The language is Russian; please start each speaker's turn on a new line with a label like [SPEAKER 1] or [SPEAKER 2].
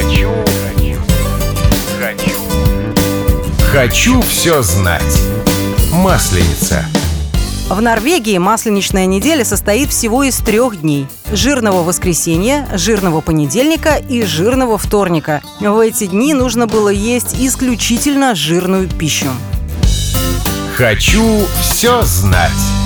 [SPEAKER 1] Хочу, хочу, хочу.
[SPEAKER 2] Все знать. Масленица.
[SPEAKER 3] В Норвегии масленичная неделя состоит всего из трех дней. Жирного воскресенья, жирного понедельника и жирного вторника. В эти дни нужно было есть исключительно жирную пищу.
[SPEAKER 2] Хочу все знать.